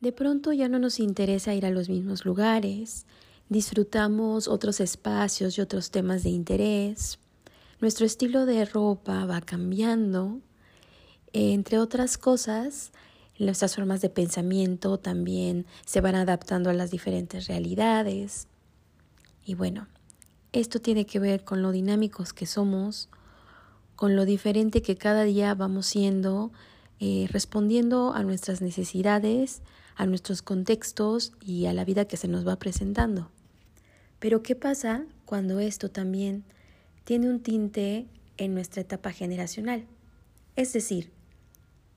De pronto ya no nos interesa ir a los mismos lugares, disfrutamos otros espacios y otros temas de interés, nuestro estilo de ropa va cambiando, entre otras cosas, nuestras formas de pensamiento también se van adaptando a las diferentes realidades. Y bueno, esto tiene que ver con lo dinámicos que somos, con lo diferente que cada día vamos siendo, eh, respondiendo a nuestras necesidades, a nuestros contextos y a la vida que se nos va presentando. Pero ¿qué pasa cuando esto también tiene un tinte en nuestra etapa generacional? Es decir,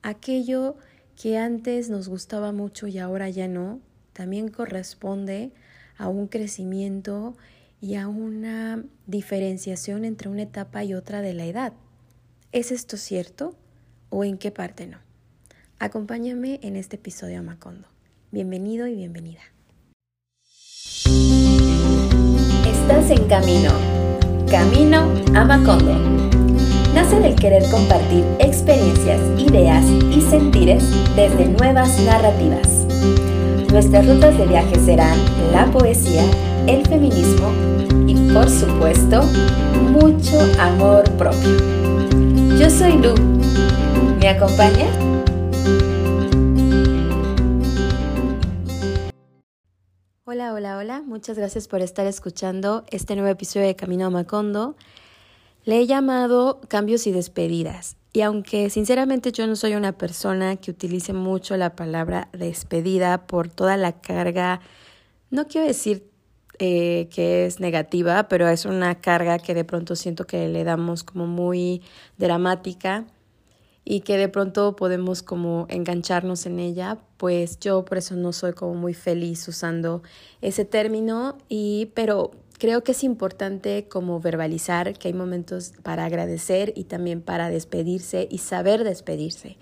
aquello que antes nos gustaba mucho y ahora ya no, también corresponde a un crecimiento y a una diferenciación entre una etapa y otra de la edad. ¿Es esto cierto o en qué parte no? Acompáñame en este episodio Macondo. Bienvenido y bienvenida. Estás en camino. Camino a Macondo. Nace del querer compartir experiencias, ideas y sentires desde nuevas narrativas. Nuestras rutas de viaje serán la poesía, el feminismo y por supuesto mucho amor propio. Yo soy Lu. ¿Me acompañas? Hola, hola, hola. Muchas gracias por estar escuchando este nuevo episodio de Camino a Macondo. Le he llamado cambios y despedidas. Y aunque sinceramente yo no soy una persona que utilice mucho la palabra despedida por toda la carga, no quiero decir eh, que es negativa, pero es una carga que de pronto siento que le damos como muy dramática y que de pronto podemos como engancharnos en ella, pues yo por eso no soy como muy feliz usando ese término y pero creo que es importante como verbalizar que hay momentos para agradecer y también para despedirse y saber despedirse.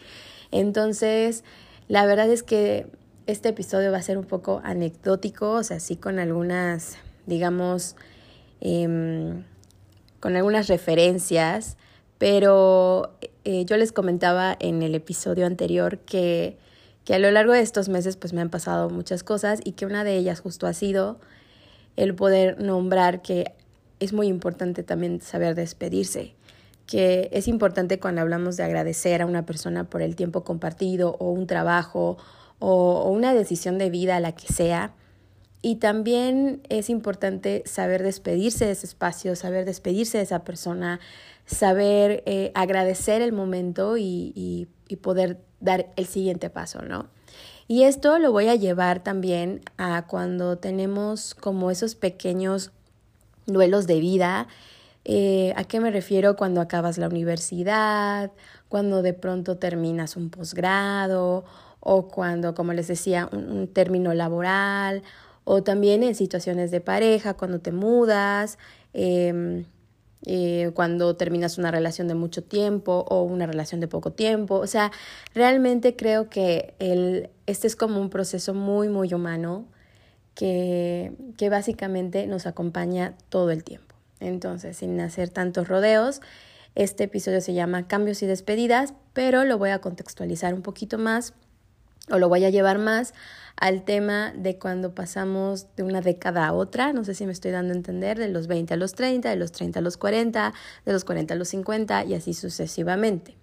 Entonces, la verdad es que este episodio va a ser un poco anecdótico, o sea, sí con algunas, digamos, em, con algunas referencias, pero eh, yo les comentaba en el episodio anterior que, que a lo largo de estos meses pues me han pasado muchas cosas y que una de ellas justo ha sido el poder nombrar que es muy importante también saber despedirse, que es importante cuando hablamos de agradecer a una persona por el tiempo compartido o un trabajo o, o una decisión de vida, la que sea. Y también es importante saber despedirse de ese espacio, saber despedirse de esa persona, saber eh, agradecer el momento y, y, poder dar el siguiente paso, ¿no? Y esto lo voy a llevar también a cuando tenemos como esos pequeños duelos de vida. Eh, ¿A qué me refiero? Cuando acabas la universidad, cuando de pronto terminas un posgrado o cuando, como les decía, un, término laboral o también en situaciones de pareja, cuando te mudas. Em, eh, cuando terminas una relación de mucho tiempo o una relación de poco tiempo. O sea, realmente creo que el, este es como un proceso muy, muy humano que, que básicamente nos acompaña todo el tiempo. Entonces, sin hacer tantos rodeos, este episodio se llama Cambios y despedidas, pero lo voy a contextualizar un poquito más o lo voy a llevar más al tema de cuando pasamos de una década a otra, no sé si me estoy dando a entender, de los 20 a los 30, de los 30 a los 40, de los 40 a los 50 y así sucesivamente.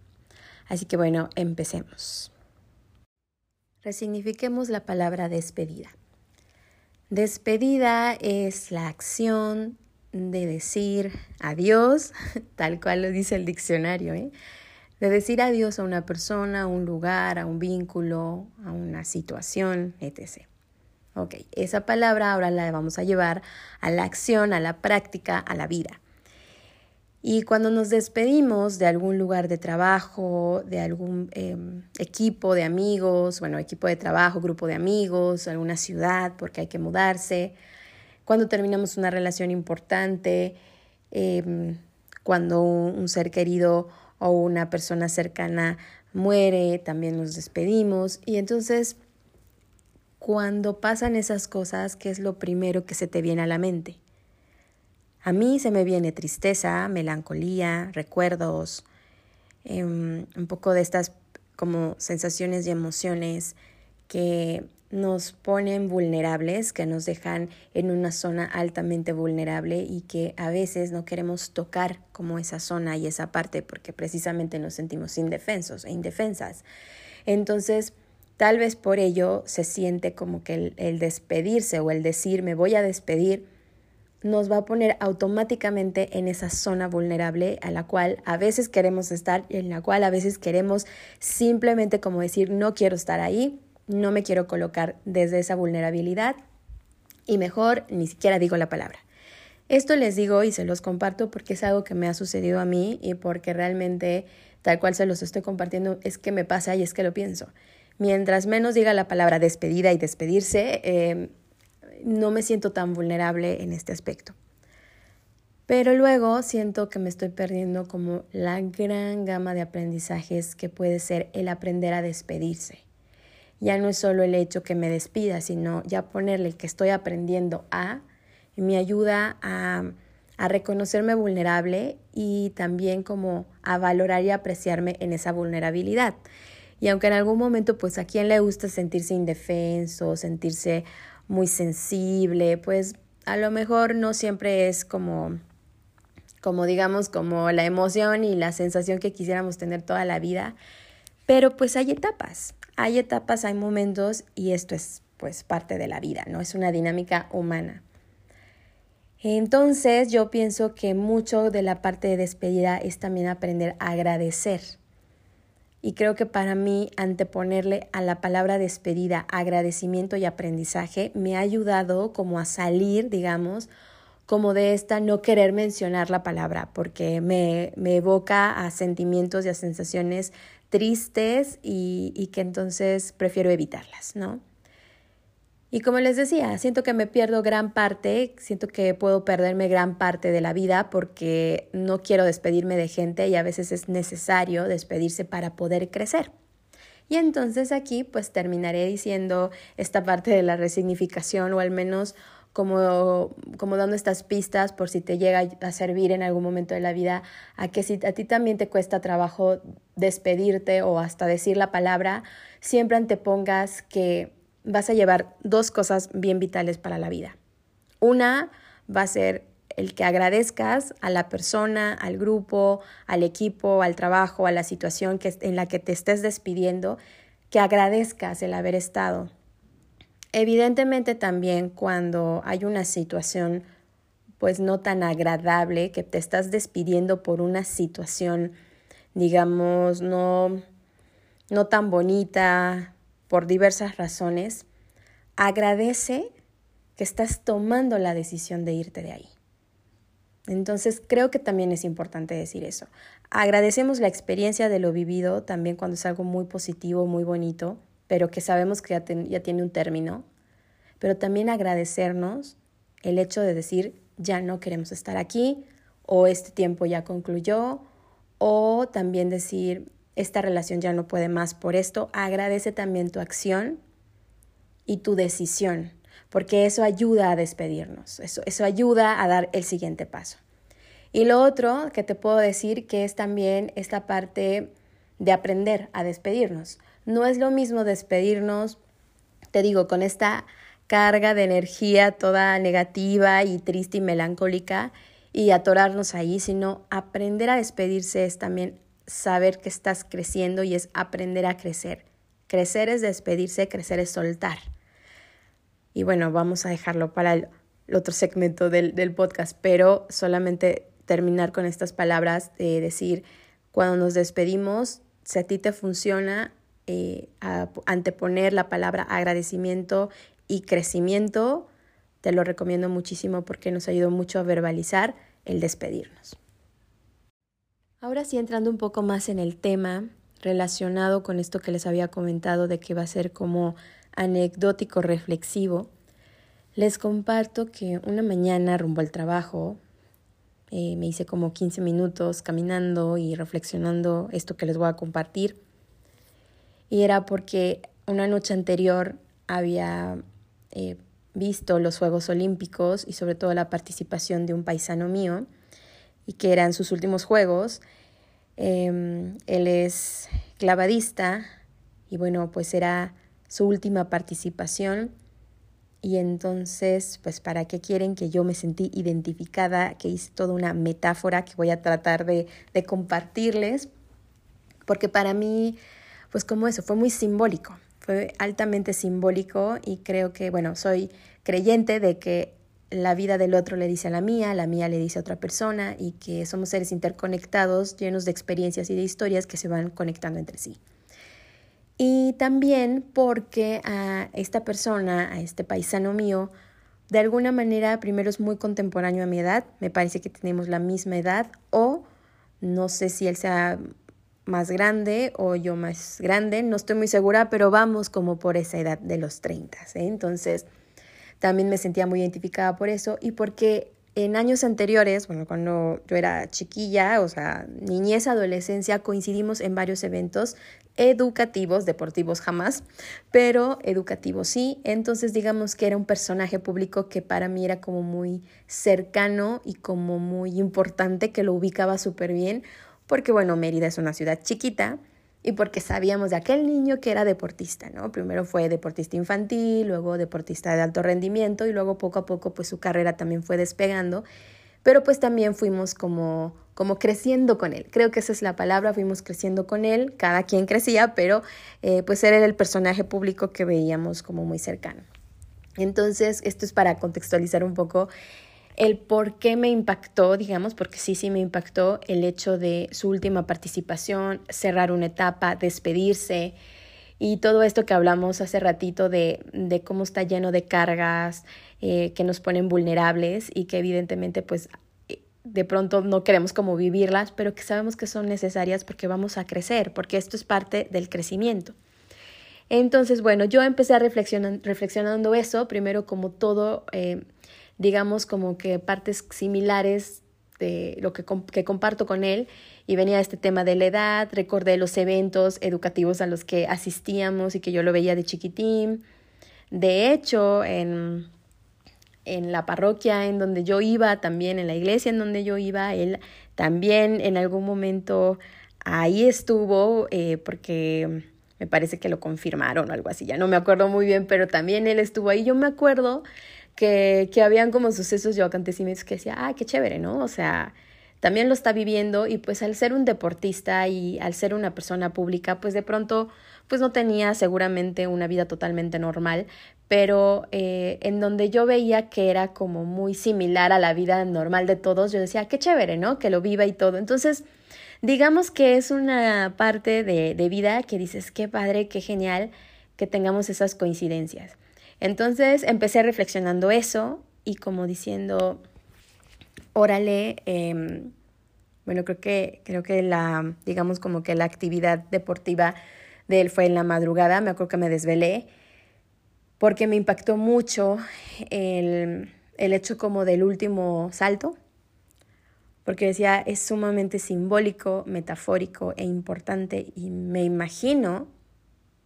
Así que bueno, empecemos. Resignifiquemos la palabra despedida. Despedida es la acción de decir adiós, tal cual lo dice el diccionario, ¿eh? De decir adiós a una persona, a un lugar, a un vínculo, a una situación, etc. Ok, esa palabra ahora la vamos a llevar a la acción, a la práctica, a la vida. Y cuando nos despedimos de algún lugar de trabajo, de algún em, equipo de amigos, bueno, equipo de trabajo, grupo de amigos, alguna ciudad porque hay que mudarse, cuando terminamos una relación importante, em, cuando un ser querido o una persona cercana muere, también nos despedimos. Y entonces, cuando pasan esas cosas, ¿qué es lo primero que se te viene a la mente? A mí se me viene tristeza, melancolía, recuerdos, em, un poco de estas como sensaciones y emociones que nos ponen vulnerables, que nos dejan en una zona altamente vulnerable y que a veces no queremos tocar como esa zona y esa parte porque precisamente nos sentimos indefensos e indefensas. Entonces, tal vez por ello se siente como que el, despedirse o el decir me voy a despedir nos va a poner automáticamente en esa zona vulnerable a la cual a veces queremos estar y en la cual a veces queremos simplemente como decir no quiero estar ahí no me quiero colocar desde esa vulnerabilidad y mejor ni siquiera digo la palabra. Esto les digo y se los comparto porque es algo que me ha sucedido a mí y porque realmente tal cual se los estoy compartiendo es que me pasa y es que lo pienso. Mientras menos diga la palabra despedida y despedirse, em, no me siento tan vulnerable en este aspecto. Pero luego siento que me estoy perdiendo como la gran gama de aprendizajes que puede ser el aprender a despedirse ya no es solo el hecho que me despida, sino ya ponerle que estoy aprendiendo a, me ayuda a, a reconocerme vulnerable y también como a valorar y apreciarme en esa vulnerabilidad. Y aunque en algún momento, pues a quien le gusta sentirse indefenso, sentirse muy sensible, pues a lo mejor no siempre es como, como digamos, como la emoción y la sensación que quisiéramos tener toda la vida, pero pues hay etapas, hay etapas, hay momentos y esto es pues parte de la vida, ¿no? Es una dinámica humana. Entonces yo pienso que mucho de la parte de despedida es también aprender a agradecer. Y creo que para mí anteponerle a la palabra despedida agradecimiento y aprendizaje me ha ayudado como a salir, digamos, como de esta no querer mencionar la palabra, porque me, me evoca a sentimientos y a sensaciones tristes y, que entonces prefiero evitarlas, ¿no? Y como les decía, siento que me pierdo gran parte, siento que puedo perderme gran parte de la vida porque no quiero despedirme de gente y a veces es necesario despedirse para poder crecer. Y entonces aquí pues terminaré diciendo esta parte de la resignificación o al menos como, como dando estas pistas por si te llega a servir en algún momento de la vida, a que si a ti también te cuesta trabajo despedirte o hasta decir la palabra, siempre antepongas que vas a llevar dos cosas bien vitales para la vida. Una va a ser el que agradezcas a la persona, al grupo, al equipo, al trabajo, a la situación que, en la que te estés despidiendo, que agradezcas el haber estado, Evidentemente también cuando hay una situación pues no tan agradable, que te estás despidiendo por una situación, digamos, no, no tan bonita, por diversas razones, agradece que estás tomando la decisión de irte de ahí. Entonces creo que también es importante decir eso. Agradecemos la experiencia de lo vivido también cuando es algo muy positivo, muy bonito, pero que sabemos que ya, tiene un término, pero también agradecernos el hecho de decir, ya no queremos estar aquí, o este tiempo ya concluyó, o también decir, esta relación ya no puede más por esto, agradece también tu acción y tu decisión, porque eso ayuda a despedirnos, eso, eso ayuda a dar el siguiente paso. Y lo otro que te puedo decir que es también esta parte de aprender a despedirnos. No es lo mismo despedirnos, te digo, con esta carga de energía toda negativa y triste y melancólica y atorarnos ahí, sino aprender a despedirse es también saber que estás creciendo y es aprender a crecer. Crecer es despedirse, crecer es soltar. Y bueno, vamos a dejarlo para el, otro segmento del, podcast, pero solamente terminar con estas palabras de decir, cuando nos despedimos, si a ti te funciona, eh, anteponer la palabra agradecimiento y crecimiento, te lo recomiendo muchísimo porque nos ayudó mucho a verbalizar el despedirnos. Ahora sí, entrando un poco más en el tema relacionado con esto que les había comentado de que va a ser como anecdótico reflexivo, les comparto que una mañana rumbo al trabajo eh, me hice como 15 minutos caminando y reflexionando esto que les voy a compartir y era porque una noche anterior había eh, visto los Juegos Olímpicos y sobre todo la participación de un paisano mío y que eran sus últimos Juegos. Em, él es clavadista y bueno, pues era su última participación. Y entonces, pues, ¿para qué quieren que yo me sentí identificada? Que hice toda una metáfora que voy a tratar de, de compartirles. Porque para mí, pues como eso, fue muy simbólico. Fue altamente simbólico y creo que, bueno, soy creyente de que la vida del otro le dice a la mía, la mía le dice a otra persona y que somos seres interconectados, llenos de experiencias y de historias que se van conectando entre sí. Y también porque a esta persona, a este paisano mío, de alguna manera primero es muy contemporáneo a mi edad, me parece que tenemos la misma edad o no sé si él sea más grande o yo más grande, no estoy muy segura, pero vamos como por esa edad de los 30. ¿eh? Entonces, también me sentía muy identificada por eso y porque en años anteriores, bueno, cuando yo era chiquilla, o sea, niñez, adolescencia, coincidimos en varios eventos educativos, deportivos jamás, pero educativos sí. Entonces digamos que era un personaje público que para mí era como muy cercano y como muy importante, que lo ubicaba súper bien, porque bueno, Mérida es una ciudad chiquita y porque sabíamos de aquel niño que era deportista, ¿no? Primero fue deportista infantil, luego deportista de alto rendimiento y luego poco a poco pues su carrera también fue despegando, pero pues también fuimos como como creciendo con él. Creo que esa es la palabra, fuimos creciendo con él, cada quien crecía, pero eh, pues era el personaje público que veíamos como muy cercano. Entonces, esto es para contextualizar un poco el por qué me impactó, digamos, porque sí, sí me impactó el hecho de su última participación, cerrar una etapa, despedirse y todo esto que hablamos hace ratito de, de cómo está lleno de cargas eh, que nos ponen vulnerables y que evidentemente pues de pronto no queremos como vivirlas, pero que sabemos que son necesarias porque vamos a crecer, porque esto es parte del crecimiento. Entonces, bueno, yo empecé a reflexionar, reflexionando eso, primero como todo eh, digamos, como que partes similares de lo que, que comparto con él y venía este tema de la edad, recordé los eventos educativos a los que asistíamos y que yo lo veía de chiquitín. De hecho, en, en la parroquia en donde yo iba, también en la iglesia en donde yo iba, él también en algún momento ahí estuvo eh, porque me parece que lo confirmaron o algo así, ya no me acuerdo muy bien, pero también él estuvo ahí. Yo me acuerdo que, que habían como sucesos y acontecimientos que decía, ah, qué chévere, ¿no? O sea, también lo está viviendo y pues al ser un deportista y al ser una persona pública, pues de pronto pues no tenía seguramente una vida totalmente normal, pero eh, en donde yo veía que era como muy similar a la vida normal de todos, yo decía, qué chévere, ¿no? Que lo viva y todo. Entonces, digamos que es una parte de, de vida que dices, qué padre, qué genial que tengamos esas coincidencias. Entonces empecé reflexionando eso y como diciendo, órale, em, bueno, creo que, creo que la, digamos como que la actividad deportiva de él fue en la madrugada, me acuerdo que me desvelé, porque me impactó mucho el, el hecho como del último salto, porque decía, es sumamente simbólico, metafórico e importante y me imagino,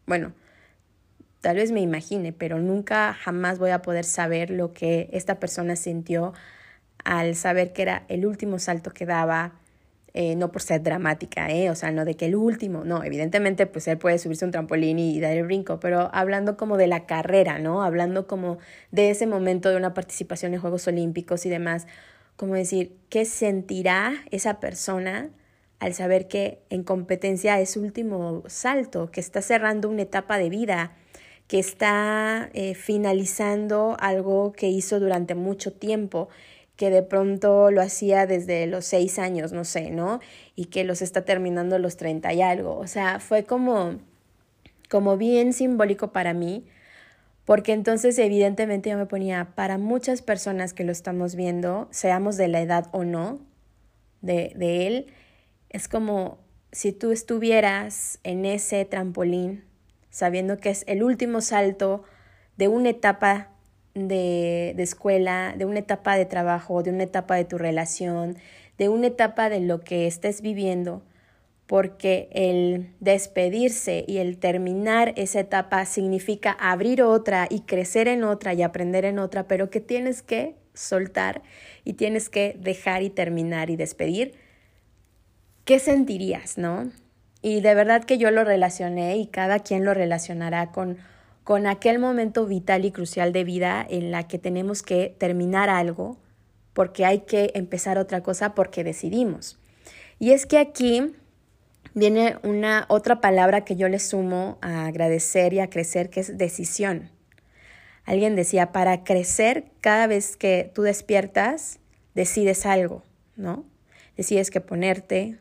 bueno, tal vez me imagine, pero nunca jamás voy a poder saber lo que esta persona sintió al saber que era el último salto que daba, eh, no por ser dramática, ¿eh? o sea, no de que el último, no, evidentemente pues él puede subirse un trampolín y dar el brinco, pero hablando como de la carrera, ¿no? Hablando como de ese momento de una participación en Juegos Olímpicos y demás, como decir, ¿qué sentirá esa persona al saber que en competencia es último salto, que está cerrando una etapa de vida? Que está eh, finalizando algo que hizo durante mucho tiempo, que de pronto lo hacía desde los seis años, no sé, ¿no? Y que los está terminando los treinta y algo. O sea, fue como, como bien simbólico para mí, porque entonces evidentemente yo me ponía, para muchas personas que lo estamos viendo, seamos de la edad o no de, de él, es como si tú estuvieras en ese trampolín sabiendo que es el último salto de una etapa de, de, escuela, de una etapa de trabajo, de una etapa de tu relación, de una etapa de lo que estés viviendo, porque el despedirse y el terminar esa etapa significa abrir otra y crecer en otra y aprender en otra, pero que tienes que soltar y tienes que dejar y terminar y despedir. ¿Qué sentirías, no? Y de verdad que yo lo relacioné y cada quien lo relacionará con, con aquel momento vital y crucial de vida en la que tenemos que terminar algo porque hay que empezar otra cosa porque decidimos. Y es que aquí viene una otra palabra que yo le sumo a agradecer y a crecer, que es decisión. Alguien decía, para crecer, cada vez que tú despiertas, decides algo, ¿no? Decides qué ponerte,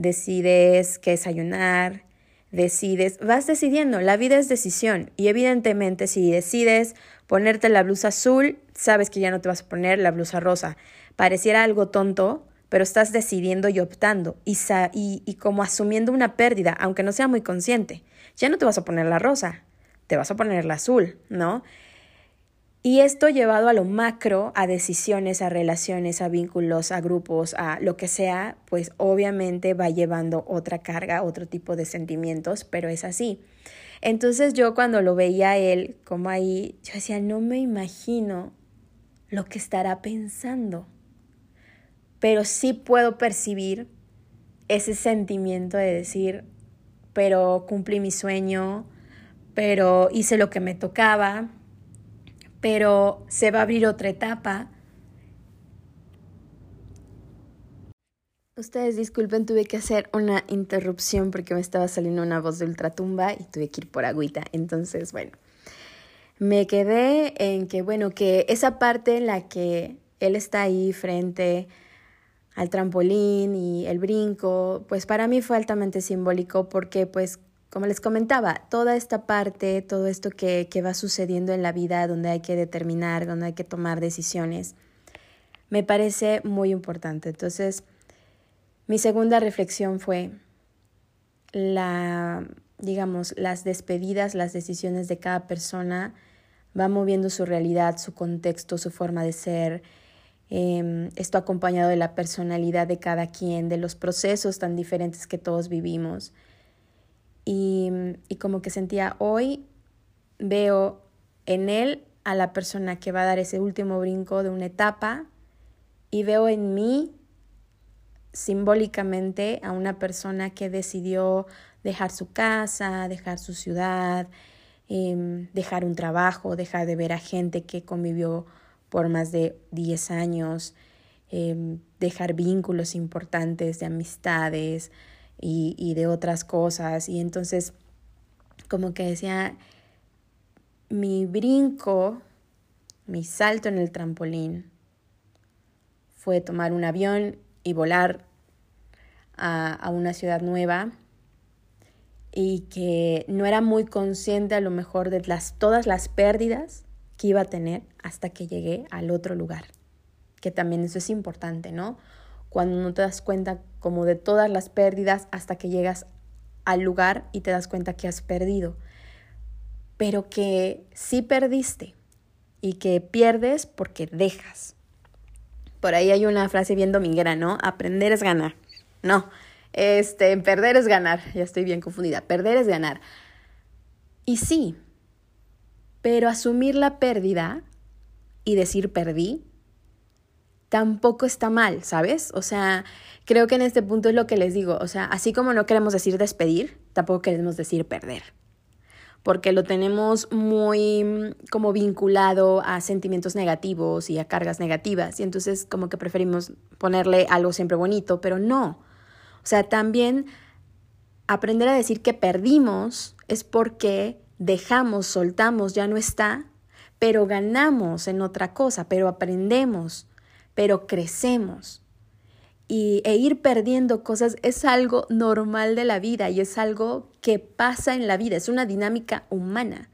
decides qué desayunar, decides, vas decidiendo, la vida es decisión y evidentemente si decides ponerte la blusa azul, sabes que ya no te vas a poner la blusa rosa. Pareciera algo tonto, pero estás decidiendo y optando y, y, y como asumiendo una pérdida, aunque no sea muy consciente. Ya no te vas a poner la rosa, te vas a poner la azul, ¿no? Y esto llevado a lo macro, a decisiones, a relaciones, a vínculos, a grupos, a lo que sea, pues obviamente va llevando otra carga, otro tipo de sentimientos, pero es así. Entonces yo cuando lo veía a él como ahí, yo decía, no me imagino lo que estará pensando, pero sí puedo percibir ese sentimiento de decir, pero cumplí mi sueño, pero hice lo que me tocaba, pero se va a abrir otra etapa. Ustedes disculpen, tuve que hacer una interrupción porque me estaba saliendo una voz de ultratumba y tuve que ir por agüita. Entonces, bueno, me quedé en que, bueno, que esa parte en la que él está ahí frente al trampolín y el brinco, pues para mí fue altamente simbólico porque pues como les comentaba, toda esta parte, todo esto que, que, va sucediendo en la vida, donde hay que determinar, donde hay que tomar decisiones, me parece muy importante. Entonces, mi segunda reflexión fue la, digamos, las despedidas, las decisiones de cada persona va moviendo su realidad, su contexto, su forma de ser. Eh, esto acompañado de la personalidad de cada quien, de los procesos tan diferentes que todos vivimos. Y, y como que sentía, hoy veo en él a la persona que va a dar ese último brinco de una etapa y veo en mí simbólicamente a una persona que decidió dejar su casa, dejar su ciudad, em, dejar un trabajo, dejar de ver a gente que convivió por más de 10 años, em, dejar vínculos importantes de amistades, y, de otras cosas. Y entonces, como que decía, mi brinco, mi salto en el trampolín fue tomar un avión y volar a, a, una ciudad nueva y que no era muy consciente a lo mejor de las, todas las pérdidas que iba a tener hasta que llegué al otro lugar, que también eso es importante, ¿no? Cuando no te das cuenta como de todas las pérdidas hasta que llegas al lugar y te das cuenta que has perdido, pero que sí perdiste y que pierdes porque dejas. Por ahí hay una frase bien dominguera, ¿no? Aprender es ganar. No, este, perder es ganar. Ya estoy bien confundida. Perder es ganar. Y sí, pero asumir la pérdida y decir perdí tampoco está mal, ¿sabes? O sea, creo que en este punto es lo que les digo, o sea, así como no queremos decir despedir, tampoco queremos decir perder, porque lo tenemos muy mm, como vinculado a sentimientos negativos y a cargas negativas, y entonces como que preferimos ponerle algo siempre bonito, pero no. O sea, también aprender a decir que perdimos es porque dejamos, soltamos, ya no está, pero ganamos en otra cosa, pero aprendemos pero crecemos. Y, e ir perdiendo cosas es algo normal de la vida y es algo que pasa en la vida, es una dinámica humana.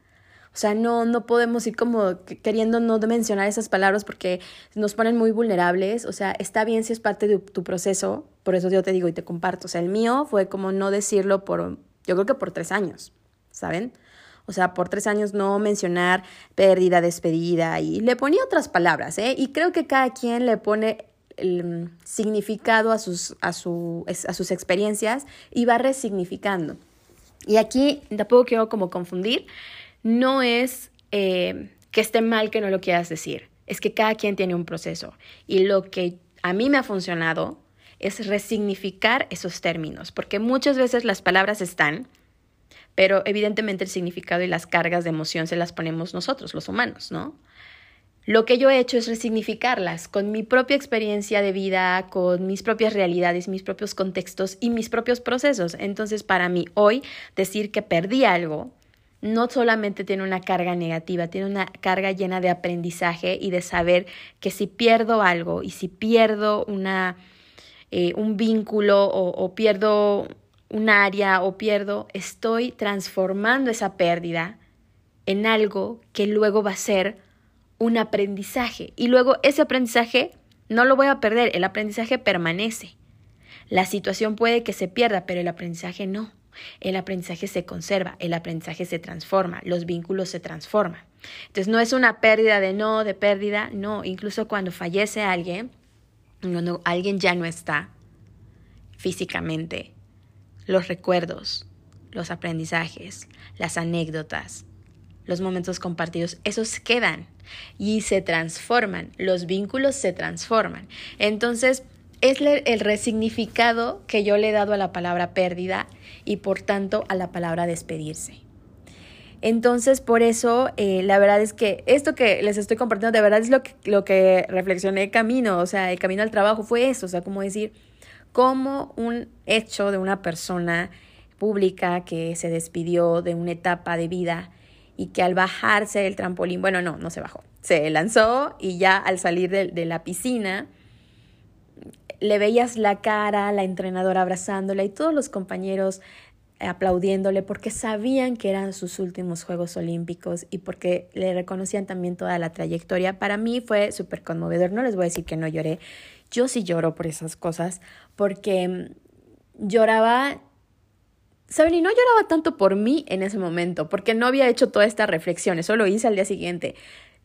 O sea, no, no podemos ir como queriendo no mencionar esas palabras porque nos ponen muy vulnerables. O sea, está bien si es parte de tu proceso, por eso yo te digo y te comparto. O sea, el mío fue como no decirlo por, yo creo que por tres años, ¿saben? O sea, por tres años no mencionar pérdida, despedida y le ponía otras palabras, ¿eh? Y creo que cada quien le pone el mm, significado a sus, a, su, a sus experiencias y va resignificando. Y aquí tampoco quiero como confundir, no es eh, que esté mal que no lo quieras decir, es que cada quien tiene un proceso y lo que a mí me ha funcionado es resignificar esos términos, porque muchas veces las palabras están, pero evidentemente el significado y las cargas de emoción se las ponemos nosotros, los humanos, ¿no? Lo que yo he hecho es resignificarlas con mi propia experiencia de vida, con mis propias realidades, mis propios contextos y mis propios procesos. Entonces, para mí, hoy decir que perdí algo no solamente tiene una carga negativa, tiene una carga llena de aprendizaje y de saber que si pierdo algo y si pierdo una, eh, un vínculo o, o pierdo un área o pierdo, estoy transformando esa pérdida en algo que luego va a ser un aprendizaje. Y luego ese aprendizaje no lo voy a perder, el aprendizaje permanece. La situación puede que se pierda, pero el aprendizaje no. El aprendizaje se conserva, el aprendizaje se transforma, los vínculos se transforman. Entonces no es una pérdida de no, de pérdida, no, incluso cuando fallece alguien, cuando alguien ya no está físicamente, los recuerdos, los aprendizajes, las anécdotas, los momentos compartidos, esos quedan y se transforman, los vínculos se transforman. Entonces, es el resignificado que yo le he dado a la palabra pérdida y por tanto a la palabra despedirse. Entonces, por eso, eh, la verdad es que esto que les estoy compartiendo, de verdad es lo que, lo que reflexioné camino, o sea, el camino al trabajo fue eso, o sea, como decir, como un hecho de una persona pública que se despidió de una etapa de vida y que al bajarse del trampolín, bueno, no, no se bajó, se lanzó y ya al salir de, de la piscina, le veías la cara, la entrenadora abrazándola y todos los compañeros aplaudiéndole porque sabían que eran sus últimos Juegos Olímpicos y porque le reconocían también toda la trayectoria. Para mí fue súper conmovedor, no les voy a decir que no lloré, yo sí lloro por esas cosas porque mm, lloraba, ¿saben? Y no lloraba tanto por mí en ese momento, porque no había hecho toda esta reflexión, eso lo hice al día siguiente.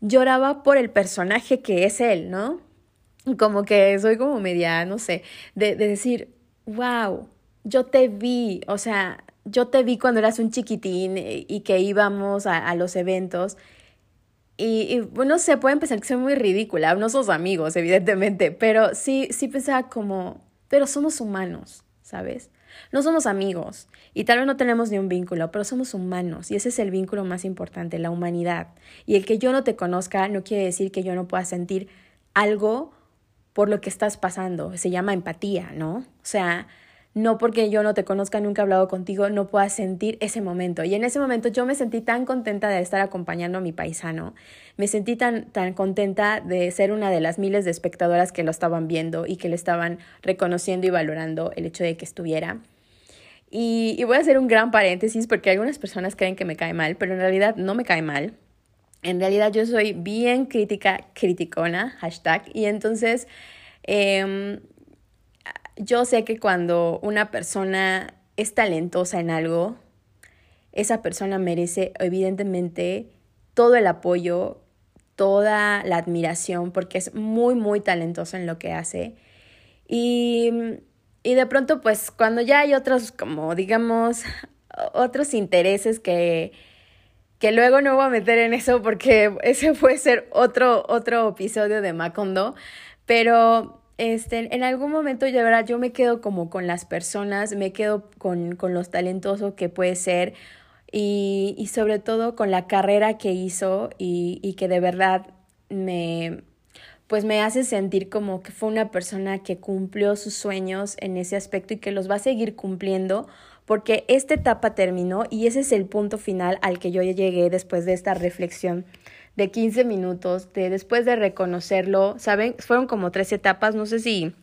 Lloraba por el personaje que es él, ¿no? como que soy como media, no sé, de, de decir, wow, yo te vi, o sea, yo te vi cuando eras un chiquitín y que íbamos a los eventos. Y, y, bueno, se pueden pensar que soy muy ridícula, no somos amigos, evidentemente, pero sí, sí pensaba como, pero somos humanos, ¿sabes? No somos amigos y tal vez no tenemos ni un vínculo, pero somos humanos y ese es el vínculo más importante, la humanidad. Y el que yo no te conozca no quiere decir que yo no pueda sentir algo por lo que estás pasando. Se llama empatía, ¿no? O sea, no porque yo no te conozca, nunca he hablado contigo, no puedas sentir ese momento. Y en ese momento yo me sentí tan contenta de estar acompañando a mi paisano, me sentí tan, tan contenta de ser una de las miles de espectadoras que lo estaban viendo y que le estaban reconociendo y valorando el hecho de que estuviera. Y, voy a hacer un gran paréntesis porque algunas personas creen que me cae mal, pero en realidad no me cae mal. En realidad yo soy bien crítica, criticona, hashtag, y entonces em, yo sé que cuando una persona es talentosa en algo, esa persona merece evidentemente todo el apoyo, toda la admiración, porque es muy, muy talentosa en lo que hace. Y, y de pronto, pues cuando ya hay otros, como digamos, otros intereses que que luego no voy a meter en eso porque ese puede ser otro, otro episodio de Macondo, pero este, en algún momento ya verdad yo me quedo como con las personas, me quedo con, con los talentosos que puede ser y, y, sobre todo con la carrera que hizo y, y que de verdad me pues me hace sentir como que fue una persona que cumplió sus sueños en ese aspecto y que los va a seguir cumpliendo porque esta etapa terminó y ese es el punto final al que yo llegué después de esta reflexión de 15 minutos, de después de reconocerlo, ¿saben? Fueron como tres etapas, no sé si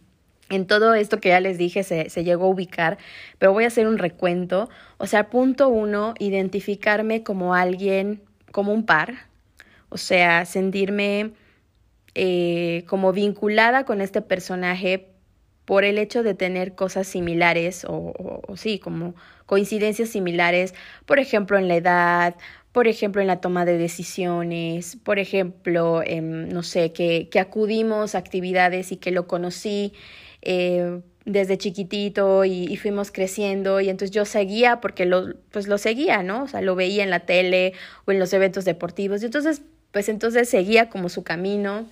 en todo esto que ya les dije se, se llegó a ubicar, pero voy a hacer un recuento. O sea, punto uno, identificarme como alguien, como un par, o sea, sentirme eh, como vinculada con este personaje por el hecho de tener cosas similares o, sí, como coincidencias similares, por ejemplo, en la edad, por ejemplo, en la toma de decisiones, por ejemplo, no sé, que, que, acudimos a actividades y que lo conocí eh, desde chiquitito y, y, fuimos creciendo y entonces yo seguía porque lo, pues lo seguía, ¿no? O sea, lo veía en la tele o en los eventos deportivos y entonces, pues entonces seguía como su camino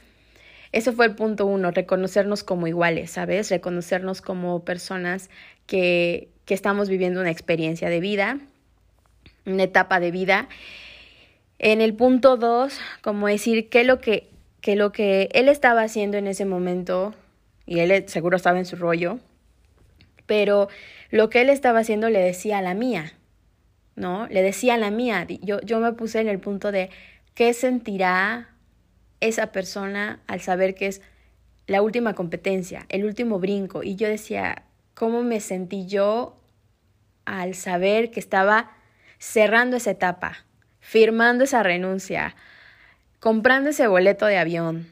eso fue el punto uno, reconocernos como iguales, ¿sabes? Reconocernos como personas que, que estamos viviendo una experiencia de vida. una etapa de vida. En el punto dos, como decir qué lo que, que lo que él estaba haciendo en ese momento, y él seguro estaba en su rollo, pero lo que él estaba haciendo le decía a la mía, ¿no? Le decía a la mía, yo, yo me puse en el punto de qué sentirá esa persona al saber que es la última competencia, el último brinco. Y yo decía, ¿cómo me sentí yo al saber que estaba cerrando esa etapa, firmando esa renuncia, comprando ese boleto de avión,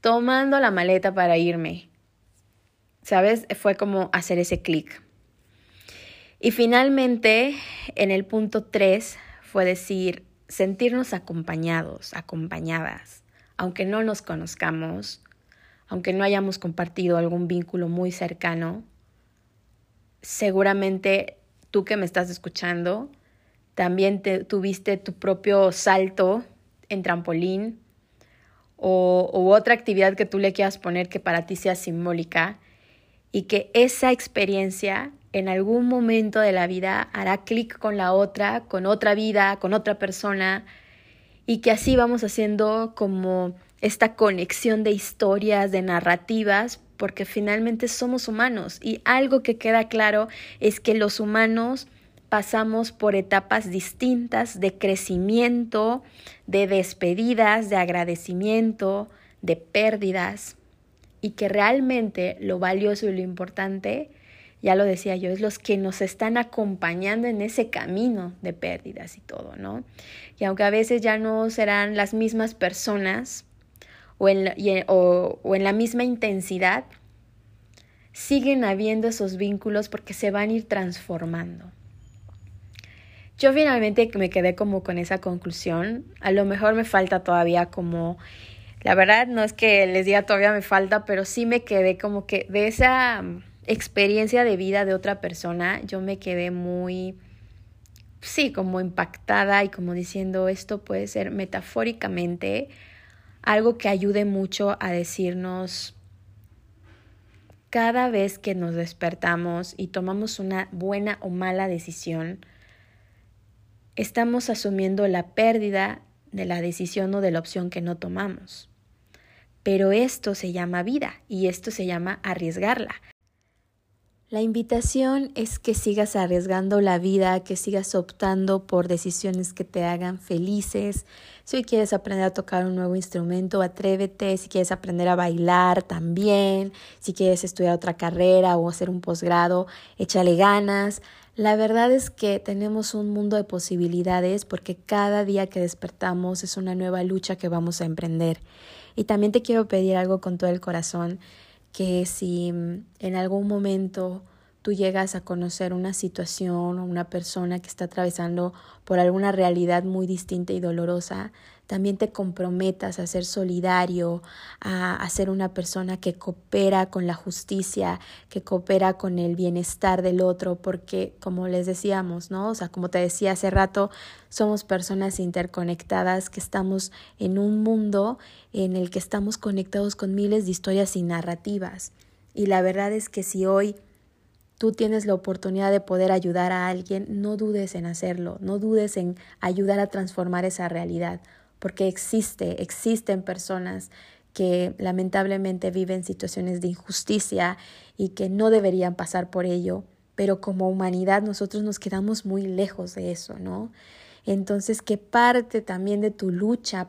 tomando la maleta para irme? ¿Sabes? Fue como hacer ese clic. Y finalmente, en el punto 3, fue decir, sentirnos acompañados, acompañadas, aunque no nos conozcamos, aunque no hayamos compartido algún vínculo muy cercano, seguramente tú que me estás escuchando, también te, tuviste tu propio salto en trampolín o, o otra actividad que tú le quieras poner que para ti sea simbólica y que esa experiencia en algún momento de la vida hará clic con la otra, con otra vida, con otra persona, y que así vamos haciendo como esta conexión de historias, de narrativas, porque finalmente somos humanos. Y algo que queda claro es que los humanos pasamos por etapas distintas de crecimiento, de despedidas, de agradecimiento, de pérdidas, y que realmente lo valioso y lo importante ya lo decía yo, es los que nos están acompañando en ese camino de pérdidas y todo, ¿no? Y aunque a veces ya no serán las mismas personas o en, la, o, o en la misma intensidad, siguen habiendo esos vínculos porque se van a ir transformando. Yo finalmente me quedé como con esa conclusión. A lo mejor me falta todavía como, la verdad no es que les diga todavía me falta, pero sí me quedé como que de esa experiencia de vida de otra persona, yo me quedé muy, sí, como impactada y como diciendo esto puede ser metafóricamente algo que ayude mucho a decirnos cada vez que nos despertamos y tomamos una buena o mala decisión, estamos asumiendo la pérdida de la decisión o de la opción que no tomamos. Pero esto se llama vida y esto se llama arriesgarla. La invitación es que sigas arriesgando la vida, que sigas optando por decisiones que te hagan felices. Si hoy quieres aprender a tocar un nuevo instrumento, atrévete. Si quieres aprender a bailar, también. Si quieres estudiar otra carrera o hacer un posgrado, échale ganas. La verdad es que tenemos un mundo de posibilidades porque cada día que despertamos es una nueva lucha que vamos a emprender. Y también te quiero pedir algo con todo el corazón que si mm, en algún momento tú llegas a conocer una situación o una persona que está atravesando por alguna realidad muy distinta y dolorosa, también te comprometas a ser solidario, a, ser una persona que coopera con la justicia, que coopera con el bienestar del otro, porque como les decíamos, ¿no? O sea, como te decía hace rato, somos personas interconectadas que estamos en un mundo en el que estamos conectados con miles de historias y narrativas. Y la verdad es que si hoy tú tienes la oportunidad de poder ayudar a alguien, no dudes en hacerlo, no dudes en ayudar a transformar esa realidad, porque existe, existen personas que lamentablemente viven situaciones de injusticia y que no deberían pasar por ello, pero como humanidad nosotros nos quedamos muy lejos de eso, ¿no? Entonces, que parte también de tu lucha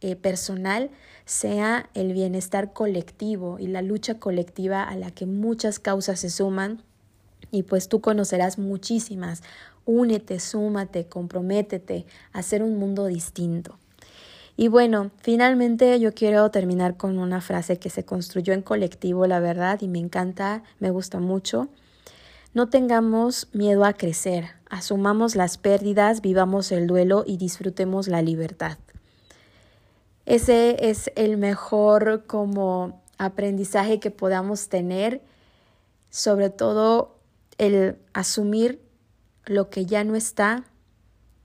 eh, personal sea el bienestar colectivo y la lucha colectiva a la que muchas causas se suman y pues tú conocerás muchísimas. Únete, súmate, comprométete a hacer un mundo distinto. Y bueno, finalmente yo quiero terminar con una frase que se construyó en colectivo, la verdad, y me encanta, me gusta mucho. No tengamos miedo a crecer, asumamos las pérdidas, vivamos el duelo y disfrutemos la libertad. Ese es el mejor como aprendizaje que podamos tener, sobre todo el asumir lo que ya no está,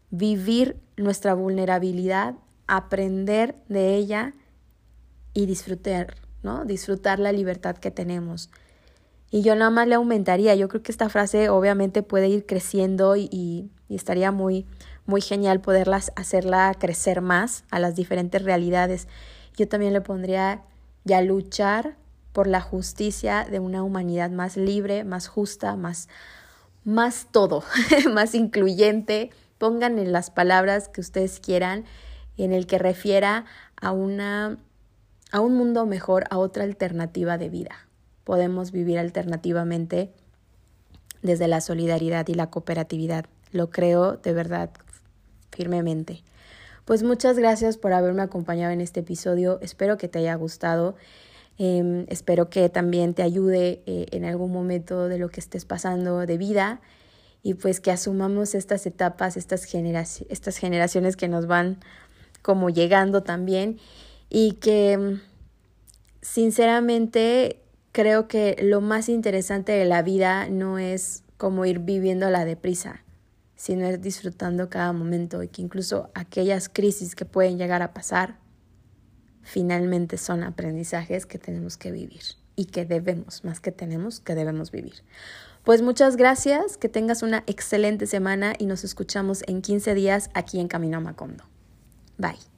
vivir nuestra vulnerabilidad, aprender de ella y disfrutar, ¿no? Disfrutar la libertad que tenemos. Y yo nada más le aumentaría. Yo creo que esta frase obviamente puede ir creciendo y, estaría muy, muy genial poderlas hacerla crecer más a las diferentes realidades. Yo también le pondría ya luchar por la justicia de una humanidad más libre, más justa, más, más todo, más incluyente. Pongan en las palabras que ustedes quieran en el que refiera a una a un mundo mejor, a otra alternativa de vida. Podemos vivir alternativamente desde la solidaridad y la cooperatividad. Lo creo de verdad firmemente. Pues muchas gracias por haberme acompañado en este episodio. Espero que te haya gustado. Em, espero que también te ayude eh, en algún momento de lo que estés pasando de vida y pues que asumamos estas etapas, estas, estas generaciones que nos van como llegando también y que sinceramente creo que lo más interesante de la vida no es como ir viviendo la deprisa, sino es disfrutando cada momento y que incluso aquellas crisis que pueden llegar a pasar finalmente son aprendizajes que tenemos que vivir y que debemos, más que tenemos, que debemos vivir. Pues muchas gracias, que tengas una excelente semana y nos escuchamos en 15 días aquí en Camino a Macondo. Bye.